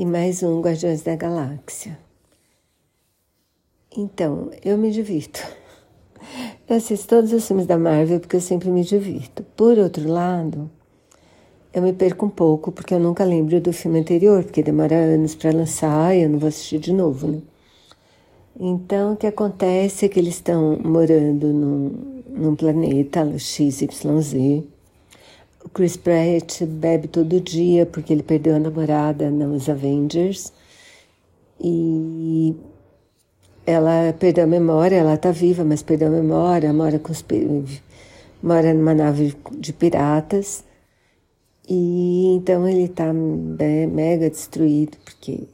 e mais um Guardiões da Galáxia. Então, eu me divirto. Eu assisto todos os filmes da Marvel porque eu sempre me divirto. Por outro lado, eu me perco um pouco porque eu nunca lembro do filme anterior, porque demora anos para lançar e eu não vou assistir de novo, né? Então, o que acontece é que eles estão morando num, num planeta XYZ. Chris Pratt bebe todo dia porque ele perdeu a namorada nos Avengers. E ela perdeu a memória, ela está viva, mas perdeu a memória, mora, com os, mora numa nave de piratas. E então ele está mega destruído porque,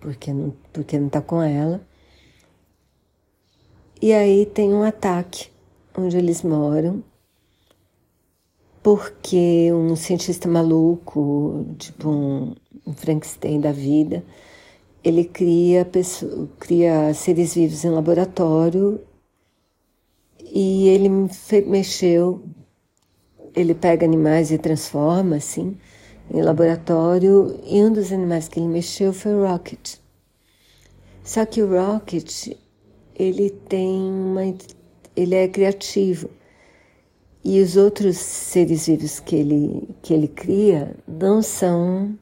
porque, não, porque não está com ela. E aí tem um ataque onde eles moram, porque um cientista maluco, tipo um, Frankenstein da vida, ele cria, cria seres vivos em laboratório e ele mexeu, ele pega animais e transforma assim em laboratório e um dos animais que ele mexeu foi o Rocket. Só que o Rocket ele tem uma ele é criativo e os outros seres vivos que ele que ele cria não são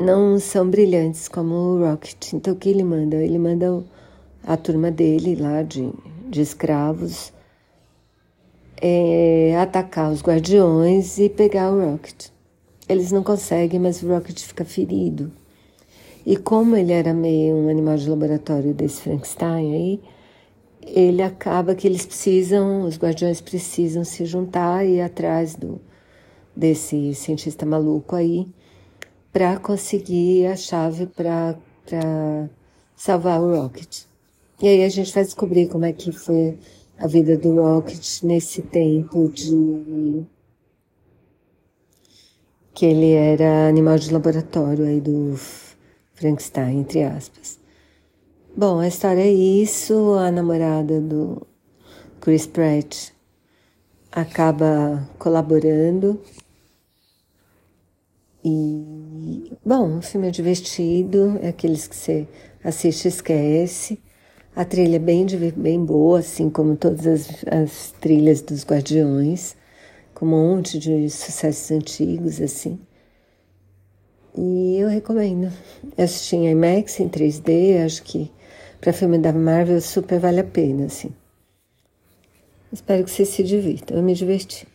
não são brilhantes como o Rocket. Então o que ele manda? Ele manda a turma dele lá de, de escravos é, atacar os guardiões e pegar o Rocket. Eles não conseguem, mas o Rocket fica ferido. E como ele era meio um animal de laboratório desse Frankenstein aí, ele acaba que eles precisam, os guardiões precisam se juntar e ir atrás do, desse cientista maluco aí para conseguir a chave para salvar o Rocket. E aí a gente vai descobrir como é que foi a vida do Rocket nesse tempo de que ele era animal de laboratório aí do Frankenstein, entre aspas. Bom, a história é isso. A namorada do Chris Pratt acaba colaborando. E, bom, o filme é divertido, é aqueles que você assiste e esquece. A trilha é bem, bem boa, assim como todas as, as trilhas dos Guardiões, com um monte de sucessos antigos, assim. E eu recomendo. Eu assisti em IMAX, em 3D, acho que para filme da Marvel super vale a pena, assim. Espero que você se divirta. Eu me diverti.